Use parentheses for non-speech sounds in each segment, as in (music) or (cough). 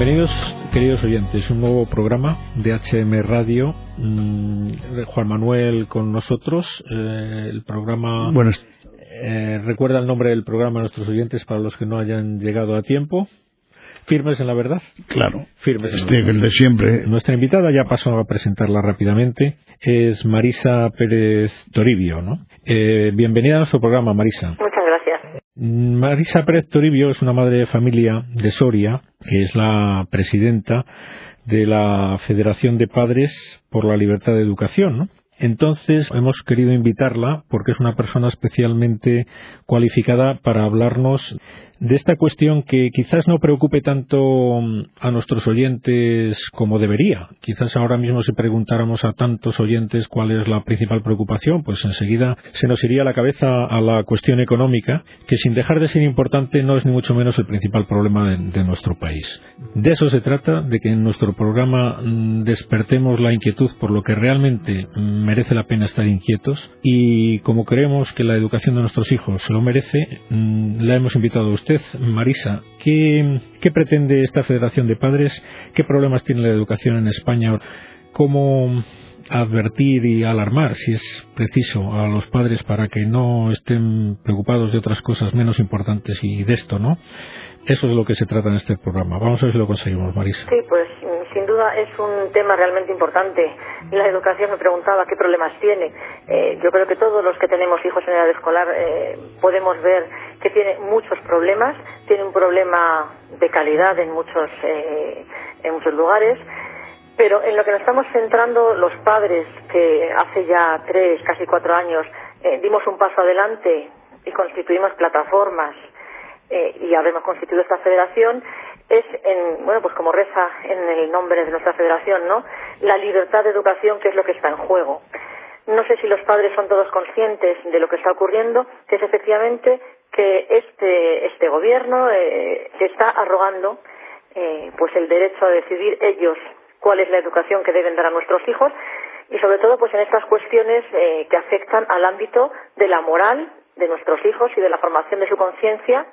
Bienvenidos, queridos oyentes, un nuevo programa de HM Radio. Mm, Juan Manuel con nosotros. Eh, el programa. Bueno, eh, recuerda el nombre del programa a nuestros oyentes para los que no hayan llegado a tiempo. Firmes en la verdad. claro. Firmes en la Este, verdad. el de siempre. Nuestra invitada, ya paso a presentarla rápidamente, es Marisa Pérez Toribio. ¿no? Eh, bienvenida a nuestro programa, Marisa. Muchas. Marisa Pérez Toribio es una madre de familia de Soria, que es la presidenta de la Federación de Padres por la Libertad de Educación. ¿no? Entonces hemos querido invitarla porque es una persona especialmente cualificada para hablarnos de esta cuestión que quizás no preocupe tanto mm, a nuestros oyentes como debería. Quizás ahora mismo si preguntáramos a tantos oyentes cuál es la principal preocupación, pues enseguida se nos iría la cabeza a la cuestión económica, que sin dejar de ser importante no es ni mucho menos el principal problema de, de nuestro país. De eso se trata, de que en nuestro programa mm, despertemos la inquietud por lo que realmente mm, merece la pena estar inquietos y como creemos que la educación de nuestros hijos lo merece, mm, la hemos invitado a usted, Marisa. ¿Qué, pretende esta Federación de Padres? ¿Qué problemas tiene la educación en España? ¿Cómo advertir y alarmar, si es preciso, a los padres para que no estén preocupados de otras cosas menos importantes y de esto, ¿no? Eso es lo que se trata en este programa. Vamos a ver si lo conseguimos, Marisa. Sí, pues sin duda es un tema realmente importante. La educación me preguntaba qué problemas tiene. Eh, yo creo que todos los que tenemos hijos en edad escolar eh, podemos ver que tiene muchos problemas. Tiene un problema de calidad en muchos, eh, en muchos lugares. Pero en lo que nos estamos centrando los padres, que hace ya tres, casi cuatro años, eh, dimos un paso adelante y constituimos plataformas eh, y habremos constituido esta federación, es, en, bueno, pues como reza en el nombre de nuestra federación, ¿no? La libertad de educación, que es lo que está en juego. No sé si los padres son todos conscientes de lo que está ocurriendo, que es efectivamente que este, este gobierno eh, está arrogando eh, pues el derecho a decidir ellos cuál es la educación que deben dar a nuestros hijos y sobre todo pues en estas cuestiones eh, que afectan al ámbito de la moral de nuestros hijos y de la formación de su conciencia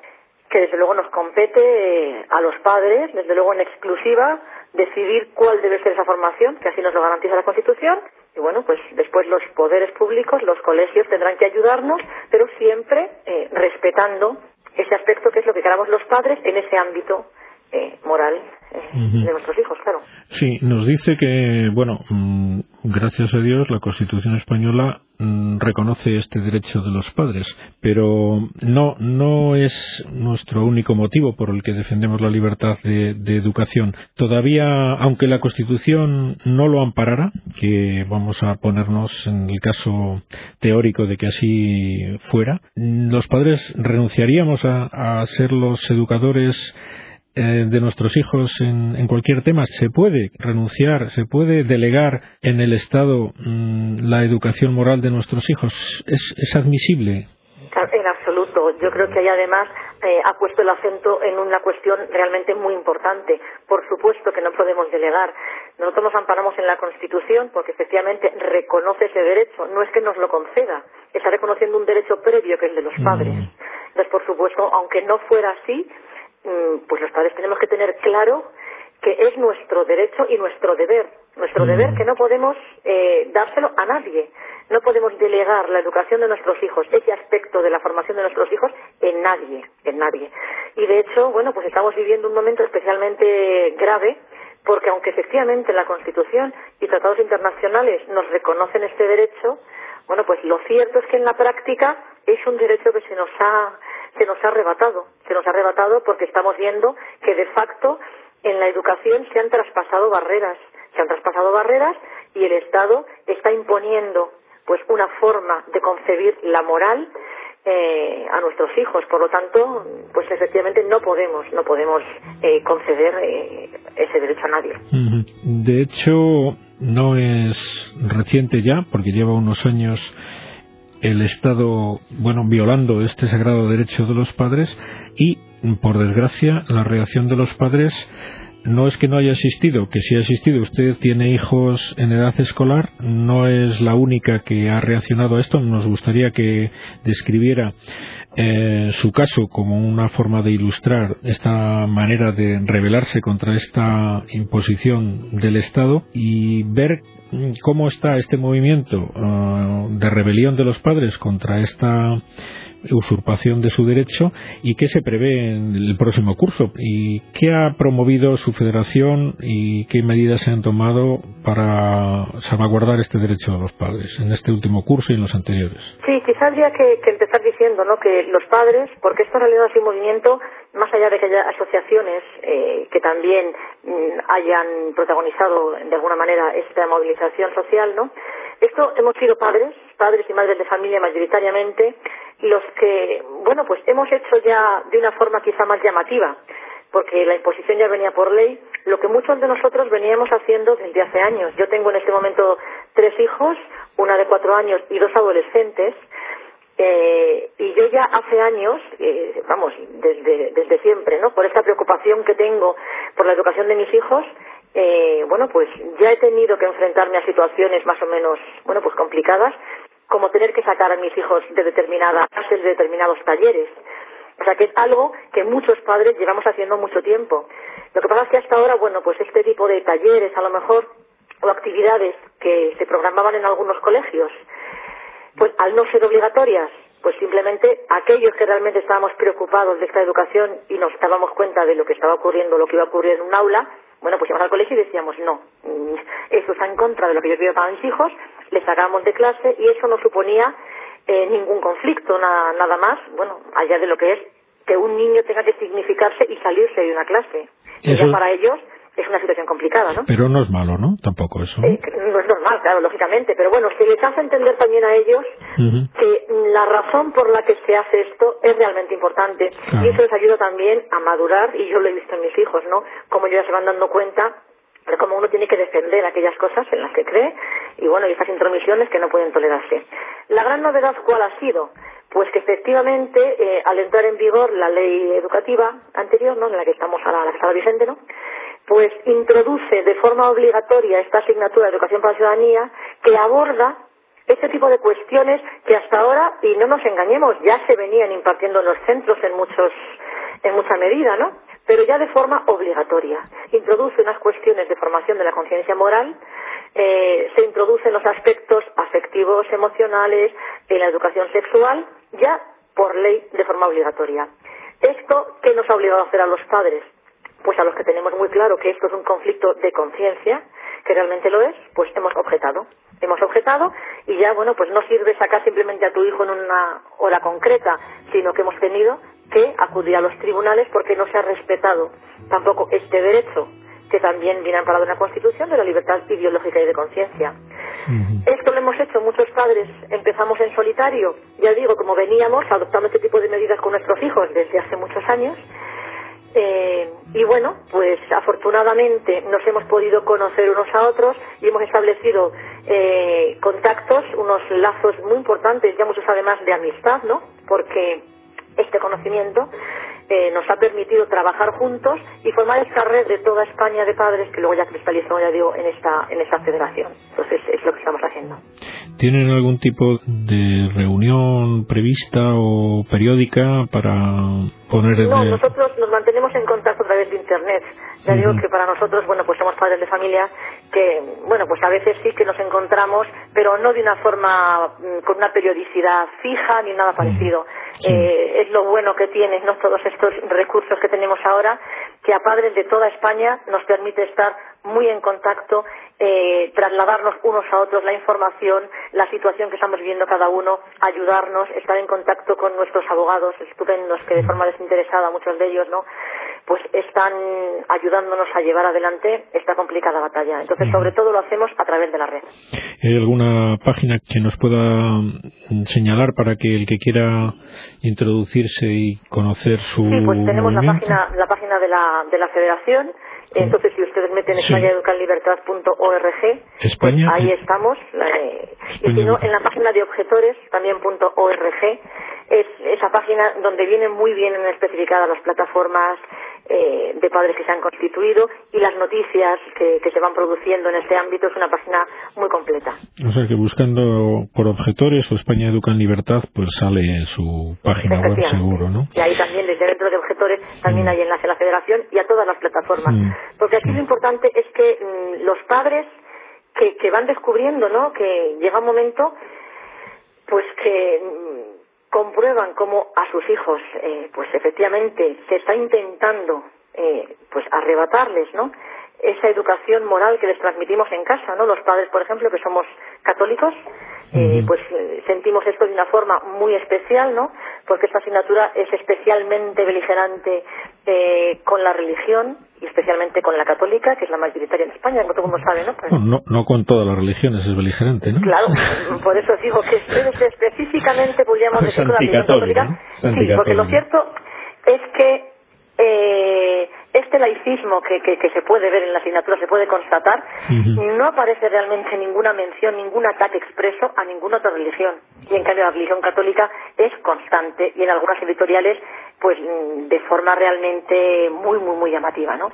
que desde luego nos compete eh, a los padres, desde luego en exclusiva, decidir cuál debe ser esa formación, que así nos lo garantiza la Constitución. Y bueno, pues después los poderes públicos, los colegios tendrán que ayudarnos, pero siempre eh, respetando ese aspecto que es lo que queramos los padres en ese ámbito eh, moral eh, de nuestros hijos, claro. Sí, nos dice que, bueno, mm, gracias a Dios la Constitución española mm, reconoce este derecho de los padres, pero no, no es nuestro único motivo por el que defendemos la libertad de, educación. Todavía, aunque la Constitución no lo amparara, que vamos a ponernos en el caso teórico de que así fuera, mm, los padres renunciaríamos a, ser los educadores de nuestros hijos en, en cualquier tema. Se puede renunciar, se puede delegar en el Estado mm, la educación moral de nuestros hijos. ¿Es, es admisible? En absoluto. Yo creo que ahí además eh, ha puesto el acento en una cuestión realmente muy importante. Por supuesto que no podemos delegar. Nosotros nos amparamos en la Constitución porque efectivamente reconoce ese derecho. No es que nos lo conceda, está reconociendo un derecho previo que es el de los padres. Mm. Entonces, por supuesto, aunque no fuera así, pues los padres tenemos que tener claro que es nuestro derecho y nuestro deber. Nuestro Mm. deber que no podemos eh, dárselo a nadie. No podemos delegar la educación de nuestros hijos, ese aspecto de la formación de nuestros hijos, en nadie, en nadie. Y de hecho, bueno, pues estamos viviendo un momento especialmente grave porque aunque efectivamente la Constitución y tratados internacionales nos reconocen este derecho, bueno, pues lo cierto es que en la práctica es un derecho que se nos ha se nos ha arrebatado, se nos ha arrebatado porque estamos viendo que de facto en la educación se han traspasado barreras, se han traspasado barreras y el Estado está imponiendo pues una forma de concebir la moral eh, a nuestros hijos. Por lo tanto, pues efectivamente no podemos, no podemos eh, conceder eh, ese derecho a nadie. De hecho, no es reciente ya, porque lleva unos años el Estado, bueno, violando este sagrado derecho de los padres y, por desgracia, la reacción de los padres no es que no haya existido, que sí ha existido. Usted tiene hijos en edad escolar, no es la única que ha reaccionado a esto. Nos gustaría que describiera eh, su caso como una forma de ilustrar esta manera de rebelarse contra esta imposición del Estado y ver cómo está este movimiento ah, de rebelión de los padres contra esta usurpación de su derecho y qué se prevé en el próximo curso y qué ha promovido su federación y qué medidas se han tomado para salvaguardar este derecho de los padres en este último curso y en los anteriores. Sí, quizás habría que, empezar diciendo ¿no? que los padres, porque esto en realidad es un movimiento, más allá de que haya asociaciones eh, que también mm, hayan protagonizado de alguna manera esta movilización social, ¿no? Esto hemos sido padres, padres y madres de familia mayoritariamente, los que, bueno, pues hemos hecho ya de una forma quizá más llamativa, porque la imposición ya venía por ley, lo que muchos de nosotros veníamos haciendo desde hace años. Yo tengo en este momento tres hijos, una de cuatro años y dos adolescentes, eh, y yo ya hace años, eh, vamos, desde, desde siempre, ¿no? Por esta preocupación que tengo por la educación de mis hijos, eh, bueno, pues ya he tenido que enfrentarme a situaciones más o menos, bueno, pues complicadas, como tener que sacar a mis hijos de determinadas de determinados talleres. O sea que es algo que muchos padres llevamos haciendo mucho tiempo. Lo que pasa es que hasta ahora, bueno, pues este tipo de talleres, a lo mejor, o actividades que se programaban en algunos colegios, pues al no ser obligatorias, pues simplemente aquellos que realmente estábamos preocupados de esta educación y nos dábamos cuenta de lo que estaba ocurriendo, lo que iba a ocurrir en un aula, bueno, pues íbamos al colegio y decíamos, no, eso está en contra de lo que yo quiero para mis hijos, les sacábamos de clase y eso no suponía eh, ningún conflicto, nada, nada más, bueno, allá de lo que es que un niño tenga que significarse y salirse de una clase. Eso... para ellos es una situación complicada, ¿no? Pero no es malo, ¿no? Tampoco eso. Eh, no es normal, claro, lógicamente, pero bueno, se les hace entender también a ellos que la razón por la que se hace esto es realmente importante y eso les ayuda también a madurar y yo lo he visto en mis hijos, ¿no? Como ellos ya se van dando cuenta de cómo uno tiene que defender aquellas cosas en las que cree y bueno, y estas intromisiones que no pueden tolerarse. La gran novedad cuál ha sido? Pues que efectivamente, eh, al entrar en vigor la ley educativa anterior, ¿no? En la que estamos ahora, la que estaba vigente, ¿no? Pues introduce de forma obligatoria esta asignatura de educación para la ciudadanía que aborda este tipo de cuestiones que hasta ahora, y no nos engañemos, ya se venían impartiendo en los centros en muchos, en mucha medida, ¿no? Pero ya de forma obligatoria. Introduce unas cuestiones de formación de la conciencia moral, eh, se introducen los aspectos afectivos, emocionales, en la educación sexual, ya por ley de forma obligatoria. ¿Esto qué nos ha obligado a hacer a los padres? Pues a los que tenemos muy claro que esto es un conflicto de conciencia, que realmente lo es, pues hemos objetado. Hemos objetado y ya, bueno, pues no sirve sacar simplemente a tu hijo en una hora concreta, sino que hemos tenido que acudir a los tribunales porque no se ha respetado tampoco este derecho que también viene amparado en la Constitución de la libertad ideológica y de conciencia. Esto lo hemos hecho muchos padres, empezamos en solitario, ya digo, como veníamos adoptando este tipo de medidas con nuestros hijos desde hace muchos años, eh, y bueno, pues afortunadamente nos hemos podido conocer unos a otros y hemos establecido eh, contactos, unos lazos muy importantes, ya muchos además de amistad, ¿no? Porque este conocimiento eh, nos ha permitido trabajar juntos y formar esta red de toda España de padres que luego ya cristalizó, ya digo, en esta, en esta federación. Entonces es lo que estamos haciendo. ¿Tienen algún tipo de reunión prevista o periódica para poner No, nosotros nos mantenemos en contacto a través de Internet. Ya digo que para nosotros, bueno, pues somos padres de familia que, bueno, pues a veces sí que nos encontramos, pero no de una forma mm, con una periodicidad fija ni nada parecido. Eh, es lo bueno que tiene, ¿no? Todos estos recursos que tenemos ahora, que a padres de toda España nos permite estar muy en contacto, eh, trasladarnos unos a otros la información, la situación que estamos viviendo cada uno, ayudarnos, estar en contacto con nuestros abogados estupendos que de forma desinteresada, muchos de ellos, ¿no? Pues están ayudándonos a llevar adelante esta complicada batalla. Entonces, sobre todo lo hacemos a través de la red. ¿Hay alguna página que nos pueda señalar para que el que quiera introducirse y conocer su Sí, pues tenemos la página, la página de la, de la Federación Entonces, si ustedes meten sí. pues ahí estamos. y si no, en la página de objetores, también .org, es esa página donde vienen muy bien especificadas las plataformas eh, de padres que se han constituido y las noticias que, se van produciendo en este ámbito es una página muy completa. O sea que buscando por objetores o España Educa en Libertad, pues sale su página web seguro, ¿no? Y ahí también, desde dentro de objetores, también mm. hay enlace a la federación y a todas las plataformas. Mm. Porque aquí lo importante es que mm, los padres que, que van descubriendo, ¿no? Que llega un momento, pues que comprueban cómo a sus hijos, eh, pues efectivamente se está intentando, eh, pues arrebatarles, ¿no? Esa educación moral que les transmitimos en casa, ¿no? Los padres, por ejemplo, que somos católicos, eh, pues sentimos esto de una forma muy especial, ¿no? Porque esta asignatura es especialmente beligerante con la religión y especialmente con la católica, que es la mayoritaria en España, como todo el mundo sabe, ¿no? Pues no, no con todas las religiones es beligerante, ¿no? Claro, (laughs) por eso digo que específicamente podríamos decir con la religión católica. Sí, porque lo cierto es que eh, este laicismo que, que, se puede ver en la asignatura, se puede constatar, no aparece realmente ninguna mención, ningún ataque expreso a ninguna otra religión. Y en cambio la religión católica es constante y en algunas editoriales, pues mm, de forma realmente muy, muy, muy llamativa, ¿no?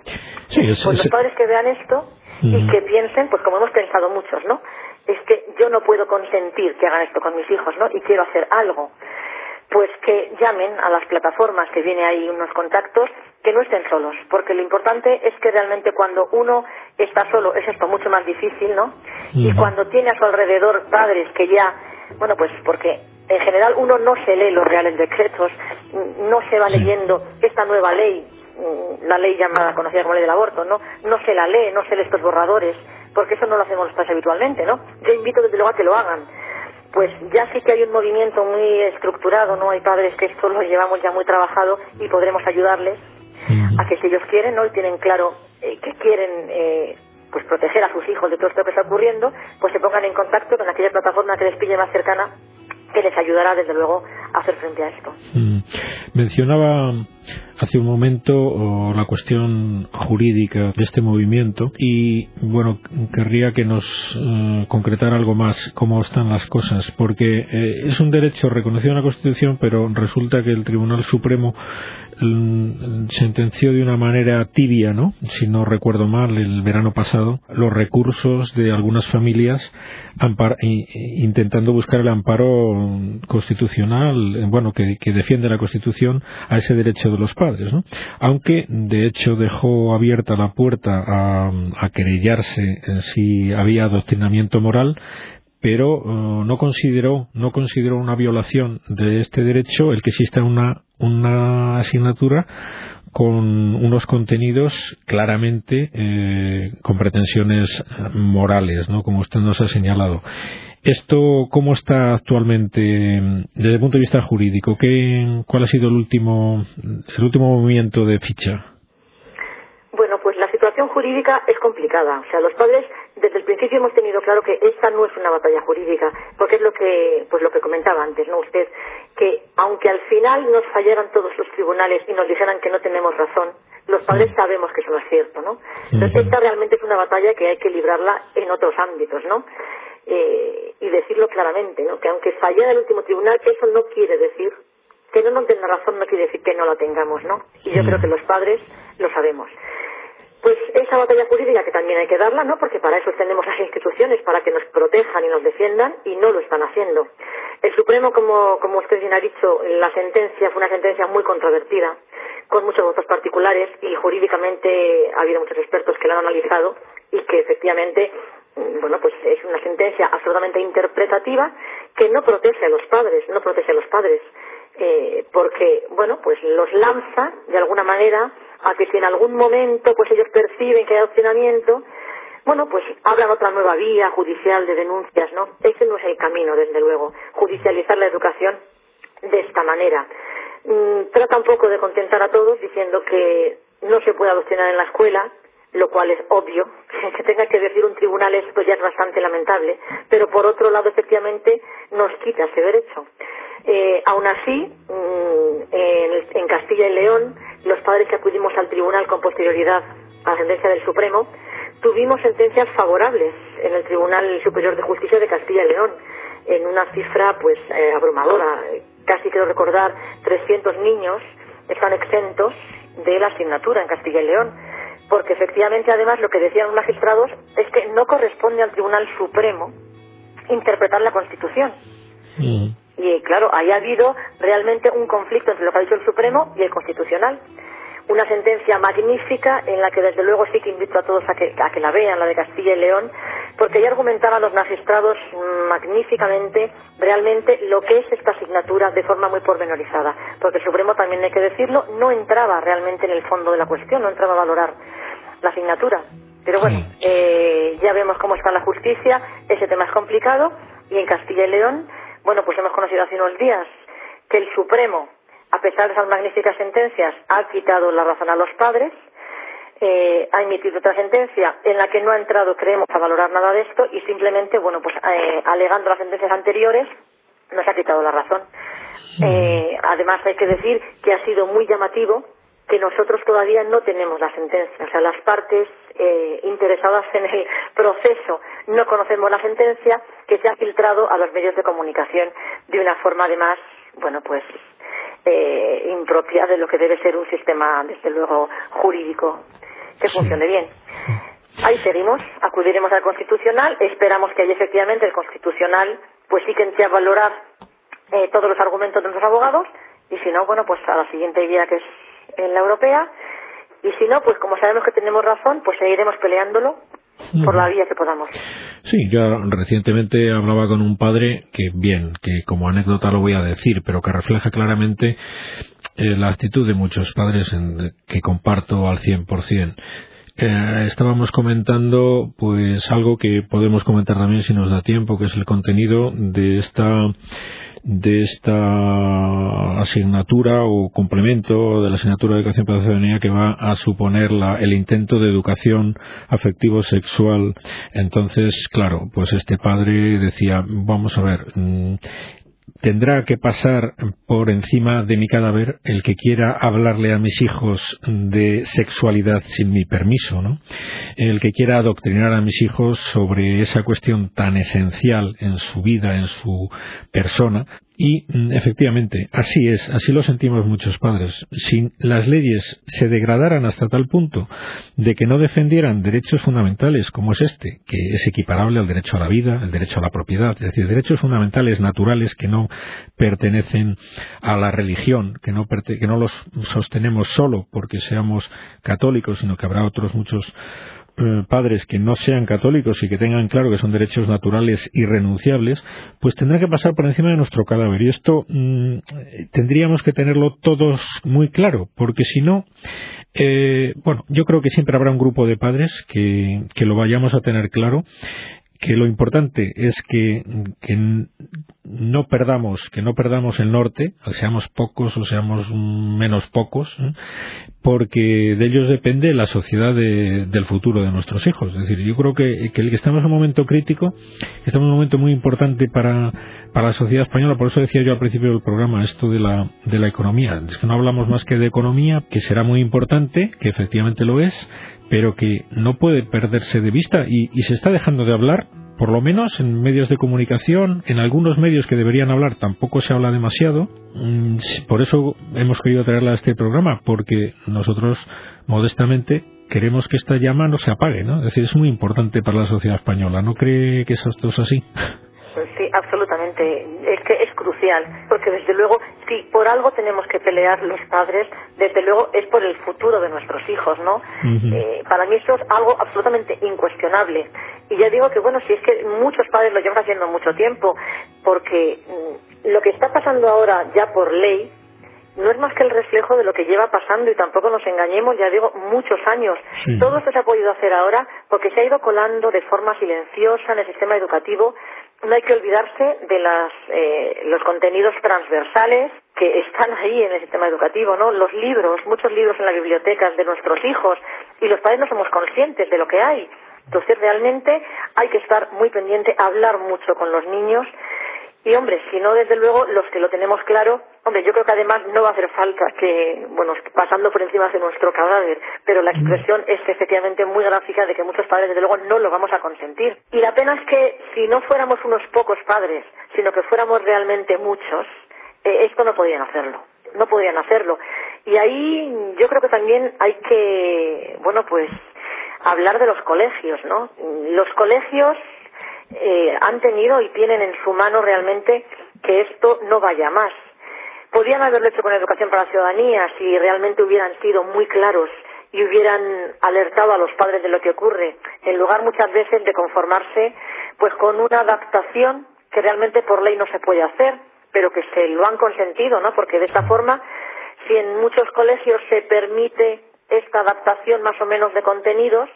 Sí, pues los padres que vean esto y que piensen, pues como hemos pensado muchos, ¿no? Es que yo no puedo consentir que hagan esto con mis hijos, ¿no? Y quiero hacer algo pues que llamen a las plataformas que viene ahí unos contactos que no estén solos, porque lo importante es que realmente cuando uno está solo es esto mucho más difícil, ¿no? Y cuando tiene a su alrededor padres que ya, bueno, pues porque en general uno no se lee los reales decretos, no se va leyendo esta nueva ley, mm, la ley llamada conocida como ley del aborto, ¿no? No se la lee, no se lee estos borradores, porque eso no lo hacemos los padres habitualmente, ¿no? Yo invito desde luego a que lo hagan pues ya sí que hay un movimiento muy estructurado, ¿no? Hay padres que esto lo llevamos ya muy trabajado y podremos ayudarles a que si ellos quieren, ¿no? Y tienen claro eh, que quieren eh, pues proteger a sus hijos de todo esto que está ocurriendo, pues se pongan en contacto con aquella plataforma que les pille más cercana que les ayudará desde luego a hacer frente a esto. Mm. Mencionaba hace un momento la cuestión jurídica de este movimiento y bueno querría que nos eh, concretara algo más cómo están las cosas porque eh, es un derecho reconocido en la Constitución pero resulta que el Tribunal Supremo mm, sentenció de una manera tibia, ¿no? Si no recuerdo mal, el verano pasado, los recursos de algunas familias intentando buscar el amparo constitucional, bueno, que, que defiende la Constitución a ese derecho de los padres, ¿no? Aunque, de hecho, dejó abierta la puerta a, querellarse si había adoctrinamiento moral, pero uh, no consideró no consideró una violación de este derecho el que exista una una asignatura con unos contenidos claramente eh, con pretensiones morales, ¿no? Como usted nos ha señalado. ¿Esto cómo está actualmente desde el punto de vista jurídico? ¿Qué, ¿Cuál ha sido el último, el último movimiento de ficha? Bueno, pues la situación jurídica es complicada. O sea, los padres desde el principio hemos tenido claro que esta no es una batalla jurídica, porque es lo que, pues lo que comentaba antes, ¿no? Usted, que aunque al final nos fallaran todos los tribunales y nos dijeran que no tenemos razón, los padres sabemos que eso no es cierto, ¿no? Entonces esta realmente es una batalla que hay que librarla en otros ámbitos, ¿no? Eh, y decirlo claramente, ¿no? que aunque fallara el último tribunal, eso no quiere decir que no nos den la razón, no quiere decir que no la tengamos, ¿no? Y yo creo que los padres lo sabemos. Pues esa batalla jurídica que también hay que darla, ¿no? Porque para eso tenemos las instituciones, para que nos protejan y nos defiendan, y no lo están haciendo. El Supremo, como, como usted bien ha dicho, la sentencia fue una sentencia muy controvertida, con muchos votos particulares, y jurídicamente ha habido muchos expertos que la han analizado, y que efectivamente bueno, pues es una sentencia absolutamente interpretativa que no protege a los padres, no protege a los padres, eh, porque, bueno, pues los lanza de alguna manera a que si en algún momento pues ellos perciben que hay adoctrinamiento, bueno, pues abran otra nueva vía judicial de denuncias, ¿no? Ese no es el camino, desde luego, judicializar la educación de esta manera. Mm, trata un poco de contentar a todos diciendo que no se puede adoctrinar en la escuela, lo cual es obvio. (laughs) Que tenga que decir un tribunal esto ya es bastante lamentable, pero por otro lado, efectivamente, nos quita ese derecho. Eh, aún así, mm, en, Castilla y León, los padres que acudimos al tribunal con posterioridad a la sentencia del Supremo, tuvimos sentencias favorables en el Tribunal Superior de Justicia de Castilla y León, en una cifra pues eh, abrumadora. Casi quiero recordar 300 niños están exentos de la asignatura en Castilla y León, porque efectivamente además lo que decían los magistrados es que no corresponde al Tribunal Supremo interpretar la Constitución. Mm. Y claro, ahí ha habido realmente un conflicto entre lo que ha dicho el Supremo y el Constitucional una sentencia magnífica en la que desde luego sí que invito a todos a que, a que la vean, la de Castilla y León, porque ya argumentaban los magistrados magníficamente realmente lo que es esta asignatura de forma muy pormenorizada, porque el Supremo también hay que decirlo, no entraba realmente en el fondo de la cuestión, no entraba a valorar la asignatura. Pero bueno, eh, ya vemos cómo está la justicia, ese tema es complicado, y en Castilla y León, bueno, pues hemos conocido hace unos días que el Supremo a pesar de esas magníficas sentencias, ha quitado la razón a los padres, eh, ha emitido otra sentencia en la que no ha entrado, creemos, a valorar nada de esto y simplemente, bueno, pues eh, alegando las sentencias anteriores, nos ha quitado la razón. Eh, además, hay que decir que ha sido muy llamativo que nosotros todavía no tenemos la sentencia. O sea, las partes interesadas en el proceso no conocemos la sentencia que se ha filtrado a los medios de comunicación de una forma, además, bueno, pues eh, impropia de lo que debe ser un sistema, desde luego, jurídico que funcione bien. Ahí seguimos, acudiremos al Constitucional, esperamos que ahí efectivamente el Constitucional pues sí que entre a valorar eh, todos los argumentos de nuestros abogados y si no, bueno, pues a la siguiente guía que es en la europea y si no, pues como sabemos que tenemos razón, pues seguiremos peleándolo por la vía que podamos. Sí, yo recientemente hablaba con un padre que, bien, que como anécdota lo voy a decir, pero que refleja claramente eh, la actitud de muchos padres en, que comparto al 100%. Eh, estábamos comentando pues algo que podemos comentar también si nos da tiempo que es el contenido de esta de esta asignatura o complemento de la asignatura de educación para la ciudadanía que va a suponer la, el intento de educación afectivo sexual. Entonces claro pues este padre decía vamos a ver mm, tendrá que pasar por encima de mi cadáver el que quiera hablarle a mis hijos de sexualidad sin mi permiso, ¿no? El que quiera adoctrinar a mis hijos sobre esa cuestión tan esencial en su vida, en su persona, y mm, efectivamente, así es, así lo sentimos muchos padres. Si las leyes se degradaran hasta tal punto de que no defendieran derechos fundamentales como es este, que es equiparable al derecho a la vida, el derecho a la propiedad, es decir, derechos fundamentales naturales que no pertenecen a la religión, que no, que no los sostenemos solo porque seamos católicos, sino que habrá otros muchos eh, padres que no sean católicos y que tengan claro que son derechos naturales irrenunciables, pues tendrán que pasar por encima de nuestro cadáver. Y esto mm, tendríamos que tenerlo todos muy claro, porque si no, eh, bueno, yo creo que siempre habrá un grupo de padres que, que lo vayamos a tener claro que lo importante es que, no perdamos que no perdamos el norte seamos pocos o seamos menos pocos ¿eh? porque de ellos depende la sociedad del futuro de nuestros hijos. Es decir yo creo que, que, estamos en un momento crítico estamos en un momento muy importante para, para la sociedad española. Por eso decía yo al principio del programa esto de la de la economía. Es que no hablamos más que de economía que será muy importante que efectivamente lo es pero que no puede perderse de vista y, se está dejando de hablar por lo menos en medios de comunicación, en algunos medios que deberían hablar tampoco se habla demasiado. Mm, por eso hemos querido traerla a este programa, porque nosotros modestamente queremos que esta llama no se apague, ¿no? Es decir, es muy importante para la sociedad española. ¿No cree que eso es así? (laughs) Pues sí, absolutamente. Es que es crucial, porque desde luego, si por algo tenemos que pelear los padres, desde luego es por el futuro de nuestros hijos, ¿no? Eh, para mí eso es algo absolutamente incuestionable. Y ya digo que, bueno, si es que muchos padres lo llevan haciendo mucho tiempo, porque mm, lo que está pasando ahora ya por ley, no es más que el reflejo de lo que lleva pasando y tampoco nos engañemos, ya digo, muchos años. Todo esto se ha podido hacer ahora porque se ha ido colando de forma silenciosa en el sistema educativo no hay que olvidarse de las, eh, los contenidos transversales que están ahí en el sistema educativo, ¿no? Los libros, muchos libros en las bibliotecas de nuestros hijos y los padres no somos conscientes de lo que hay. Entonces realmente hay que estar muy pendiente, hablar mucho con los niños Y hombre, si no, desde luego, los que lo tenemos claro, hombre, yo creo que además no va a hacer falta que, bueno, pasando por encima de nuestro cadáver, pero la expresión es efectivamente muy gráfica de que muchos padres, desde luego, no lo vamos a consentir. Y la pena es que si no fuéramos unos pocos padres, sino que fuéramos realmente muchos, eh, esto no podrían hacerlo. No podrían hacerlo. Y ahí yo creo que también hay que, bueno, pues hablar de los colegios, ¿no? Los colegios eh, han tenido y tienen en su mano realmente que esto no vaya más. Podrían haberlo hecho con educación para la ciudadanía si realmente hubieran sido muy claros y hubieran alertado a los padres de lo que ocurre, en lugar muchas veces de conformarse pues con una adaptación que realmente por ley no se puede hacer, pero que se lo han consentido, ¿no? Porque de esta forma, si en muchos colegios se permite esta adaptación más o menos de contenidos,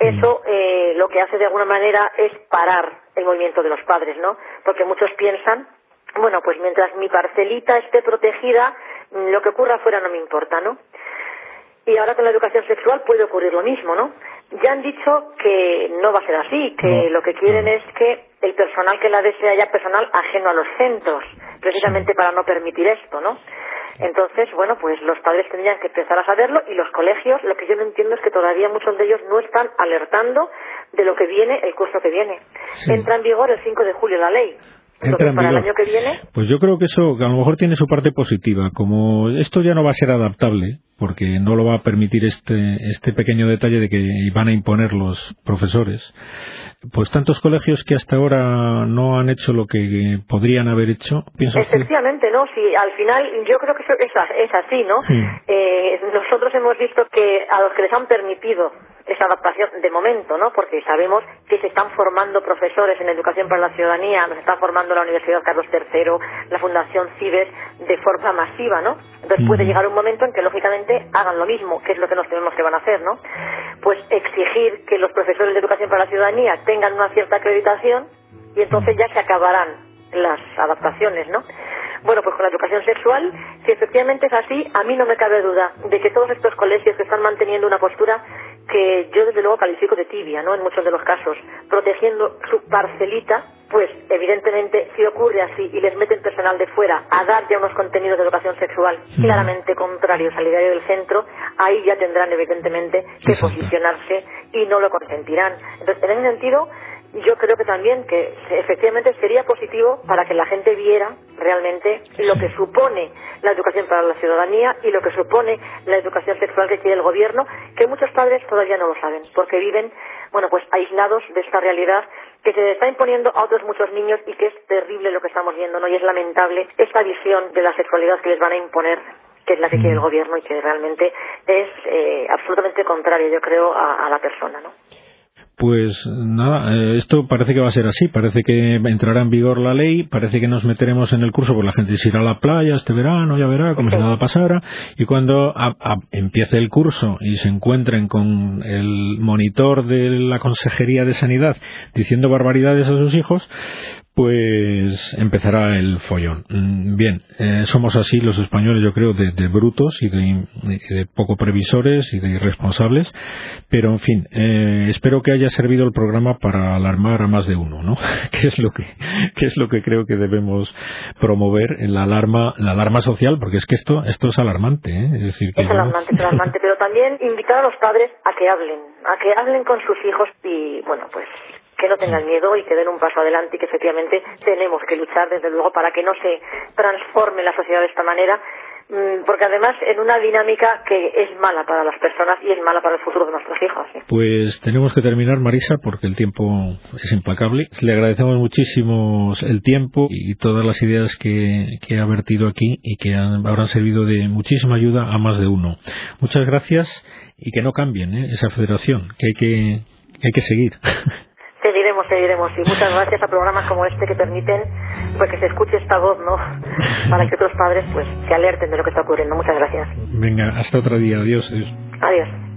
eso eh, lo que hace de alguna manera es parar el movimiento de los padres, ¿no? Porque muchos piensan, bueno, pues mientras mi parcelita esté protegida, mm, lo que ocurra afuera no me importa, ¿no? Y ahora con la educación sexual puede ocurrir lo mismo, ¿no? Ya han dicho que no va a ser así, que lo que quieren es que el personal que la desea haya personal ajeno a los centros, precisamente para no permitir esto, ¿no? Entonces, bueno, pues los padres tendrían que empezar a saberlo y los colegios, lo que yo no entiendo es que todavía muchos de ellos no están alertando de lo que viene el curso que viene. Entra en vigor el 5 de julio la ley. Entonces, para el año que viene. Pues yo creo que eso a lo mejor tiene su parte positiva. Como esto ya no va a ser adaptable, porque no lo va a permitir este, este pequeño detalle de que van a imponer los profesores, pues tantos colegios que hasta ahora no han hecho lo que podrían haber hecho. Efectivamente, ¿no? Si al final yo creo que es, es así, ¿no? Eh, nosotros hemos visto que a los que les han permitido esa adaptación de momento, ¿no? Porque sabemos que se están formando profesores en educación para la ciudadanía, nos está formando la Universidad Carlos III, la Fundación CIBES de forma masiva, ¿no? Entonces puede llegar un momento en que lógicamente hagan lo mismo, que es lo que nos tenemos que van a hacer, ¿no? Pues exigir que los profesores de educación para la ciudadanía tengan una cierta acreditación y entonces ya se acabarán las adaptaciones, ¿no? Bueno, pues con la educación sexual, si efectivamente es así, a mí no me cabe duda de que todos estos colegios que están manteniendo una postura que yo desde luego califico de tibia, ¿no? En muchos de los casos, protegiendo su parcelita, pues evidentemente si ocurre así y les meten personal de fuera a dar ya unos contenidos de educación sexual claramente contrarios al ideario del centro, ahí ya tendrán evidentemente que posicionarse y no lo consentirán. Entonces, en ese sentido, yo creo que también que efectivamente sería positivo para que la gente viera realmente lo que supone la educación para la ciudadanía y lo que supone la educación sexual que quiere el gobierno, que muchos padres todavía no lo saben, porque viven, bueno, pues aislados de esta realidad que se está imponiendo a otros muchos niños y que es terrible lo que estamos viendo, ¿no? Y es lamentable esta visión de la sexualidad que les van a imponer que es la que quiere el mm. gobierno y que realmente es eh, absolutamente contraria, yo creo, a, a la persona, ¿no? Pues nada, eh, esto parece que va a ser así, parece que entrará en vigor la ley, parece que nos meteremos en el curso, porque la gente se irá a la playa este verano, ya verá como si nada pasara, y cuando empiece el curso y se encuentren con el monitor de la Consejería de Sanidad diciendo barbaridades a sus hijos, pues empezará el follón. Mm, bien, eh, somos así los españoles, yo creo, de, brutos y de, poco previsores y de irresponsables, pero en fin, eh, espero que haya servido el programa para alarmar a más de uno, ¿no? (laughs) que es lo que, que es lo que creo que debemos promover en la alarma, la alarma social, porque es que esto, esto es alarmante, ¿eh? es decir, que es alarmante, es alarmante, pero también invitar a los padres a que hablen, a que hablen con sus hijos y, bueno, pues que no tengan miedo y que den un paso adelante y que efectivamente tenemos que luchar desde luego para que no se transforme la sociedad de esta manera mm, porque además en una dinámica que es mala para las personas y es mala para el futuro de nuestros hijos. Pues tenemos que terminar, Marisa, porque el tiempo es implacable. Le agradecemos muchísimo el tiempo y todas las ideas que, ha vertido aquí y que habrán servido de muchísima ayuda a más de uno. Muchas gracias y que no cambien ¿eh? esa federación, que hay que, que, hay que seguir. (laughs) Seguiremos. Y muchas gracias a programas como este que permiten pues que se escuche esta voz, ¿no? (laughs) Para que otros padres pues se alerten de lo que está ocurriendo. Muchas gracias. Venga, hasta otro día. Adiós. Adiós.